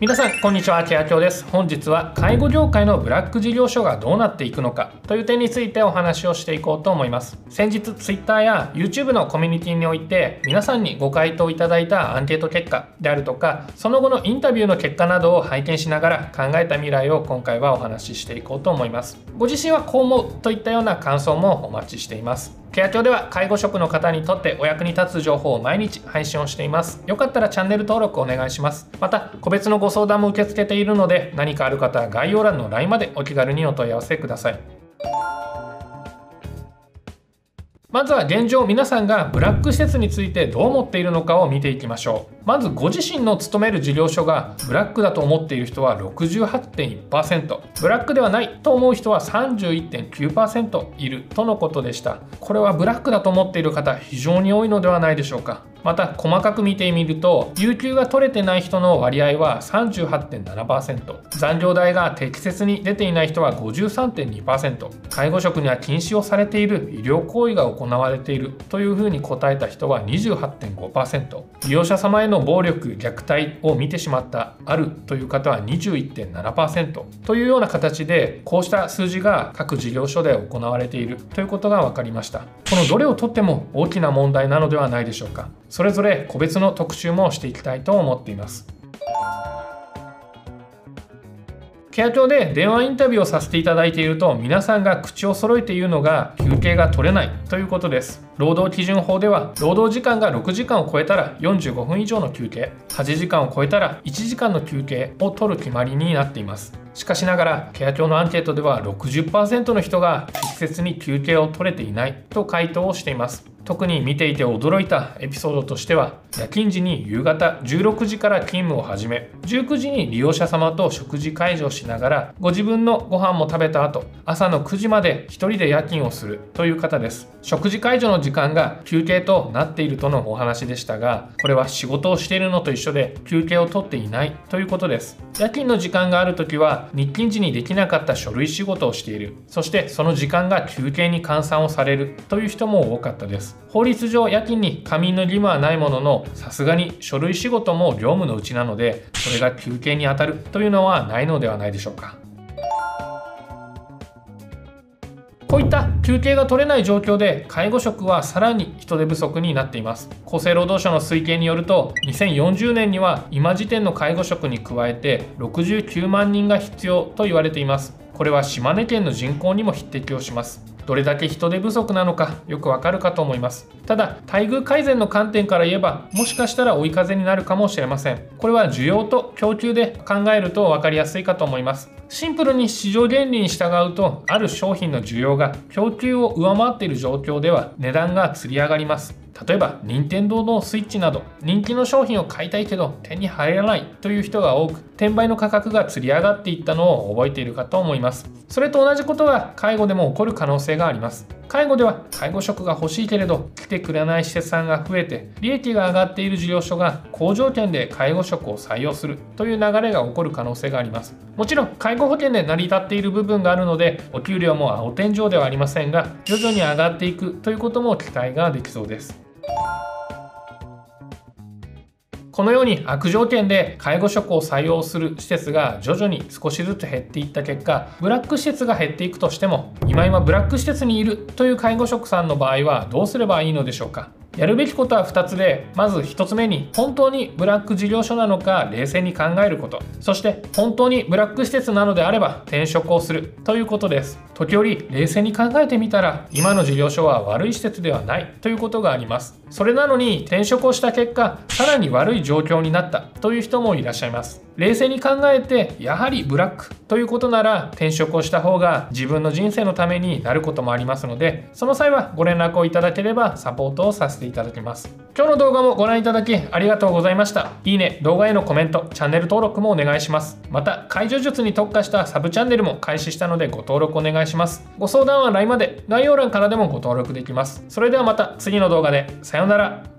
皆さんこんにちは。ケアキョウです。本日は介護業界のブラック事業所がどうなっていくのかという点についてお話をしていこうと思います。先日 Twitter や YouTube のコミュニティにおいて皆さんにご回答いただいたアンケート結果であるとかその後のインタビューの結果などを拝見しながら考えた未来を今回はお話ししていこうと思います。ご自身はこう思うといったような感想もお待ちしています。ケア庁では介護職の方にとってお役に立つ情報を毎日配信をしています。よかったらチャンネル登録お願いします。また、個別のご相談も受け付けているので、何かある方は概要欄の LINE までお気軽にお問い合わせください。まずは現状皆さんがブラック施設についてどう思っているのかを見ていきましょう。まずご自身の勤める事業所がブラックだと思っている人は68.1%ブラックではないと思う人は31.9%いるとのことでした。これはブラックだと思っている方非常に多いのではないでしょうか。また細かく見てみると有給が取れてない人の割合は38.7%残業代が適切に出ていない人は53.2%介護職には禁止をされている医療行為が行われているというふうに答えた人は28.5%利用者様への暴力虐待を見てしまったあるという方は21.7%というような形でこうした数字が各事業所で行われているということが分かりました。このどれをとっても大きな問題なのではないでしょうか。それぞれ個別の特集もしていきたいと思っています。ケア庁で電話インタビューをさせていただいていると皆さんが口を揃えて言うのが休憩が取れないということです。労働基準法では労働時間が6時間を超えたら45分以上の休憩。8時間を超えたら1時間の休憩を取る決まりになっています。しかしながらケア庁のアンケートでは60%の人が適切に休憩を取れていないと回答をしています。特に見ていて驚いたエピソードとしては夜勤時に夕方16時から勤務を始め19時に利用者様と食事介助しながらご自分のご飯も食べた後朝の9時まで1人で夜勤をするという方です。食事介助の時間が休憩となっているとのお話でしたがこれは仕事をしているのと一緒で休憩を取っていないということです。夜勤の時間がある時は日勤時にできなかった書類仕事をしている。そしてその時間が休憩に換算をされるという人も多かったです。法律上夜勤に仮眠の義務はないもののさすがに書類仕事も業務のうちなのでそれが休憩にあたるというのはないのではないでしょうか。こういった休憩が取れない状況で介護職はさらに人手不足になっています。厚生労働省の推計によると2040年には今時点の介護職に加えて69万人が必要と言われています。これは島根県の人口にも匹敵をします。どれだけ人手不足なのかよくわかるかと思います。ただ待遇改善の観点から言えばもしかしたら追い風になるかもしれません。これは需要と供給で考えると分かりやすいかと思います。シンプルに市場原理に従うとある商品の需要が供給を上回っている状況では値段がつり上がります。例えば任天堂のスイッチなど人気の商品を買いたいけど手に入らないという人が多く転売の価格がつり上がっていったのを覚えているかと思います。それと同じことが介護でも起こる可能性があります。介護では介護職が欲しいけれど来てくれない施設さんが増えて利益が上がっている事業所が好条件で介護職を採用するという流れが起こる可能性があります。もちろん介護保険で成り立っている部分があるのでお給料も青天井ではありませんが徐々に上がっていくということも期待ができそうです。このように悪条件で介護職を採用する施設が徐々に少しずつ減っていった結果ブラック施設が減っていくとしても今今ブラック施設にいるという介護職さんの場合はどうすればいいのでしょうか。やるべきことは2つでまず1つ目に本当にブラック事業所なのか冷静に考えること。そして本当にブラック施設なのであれば転職をするということです。時折冷静に考えてみたら今の事業所は悪い施設ではないということがあります。それなのに転職をした結果さらに悪い状況になったという人もいらっしゃいます。冷静に考えてやはりブラックということなら転職をした方が自分の人生のためになることもありますのでその際はご連絡をいただければサポートをさせていただきます。今日の動画もご覧いただきありがとうございました。いいね動画へのコメントチャンネル登録もお願いします。また解除術に特化したサブチャンネルも開始したのでご登録お願いします。ご相談は LINE まで概要欄からでもご登録できます。それではまた次の動画で。さようなら。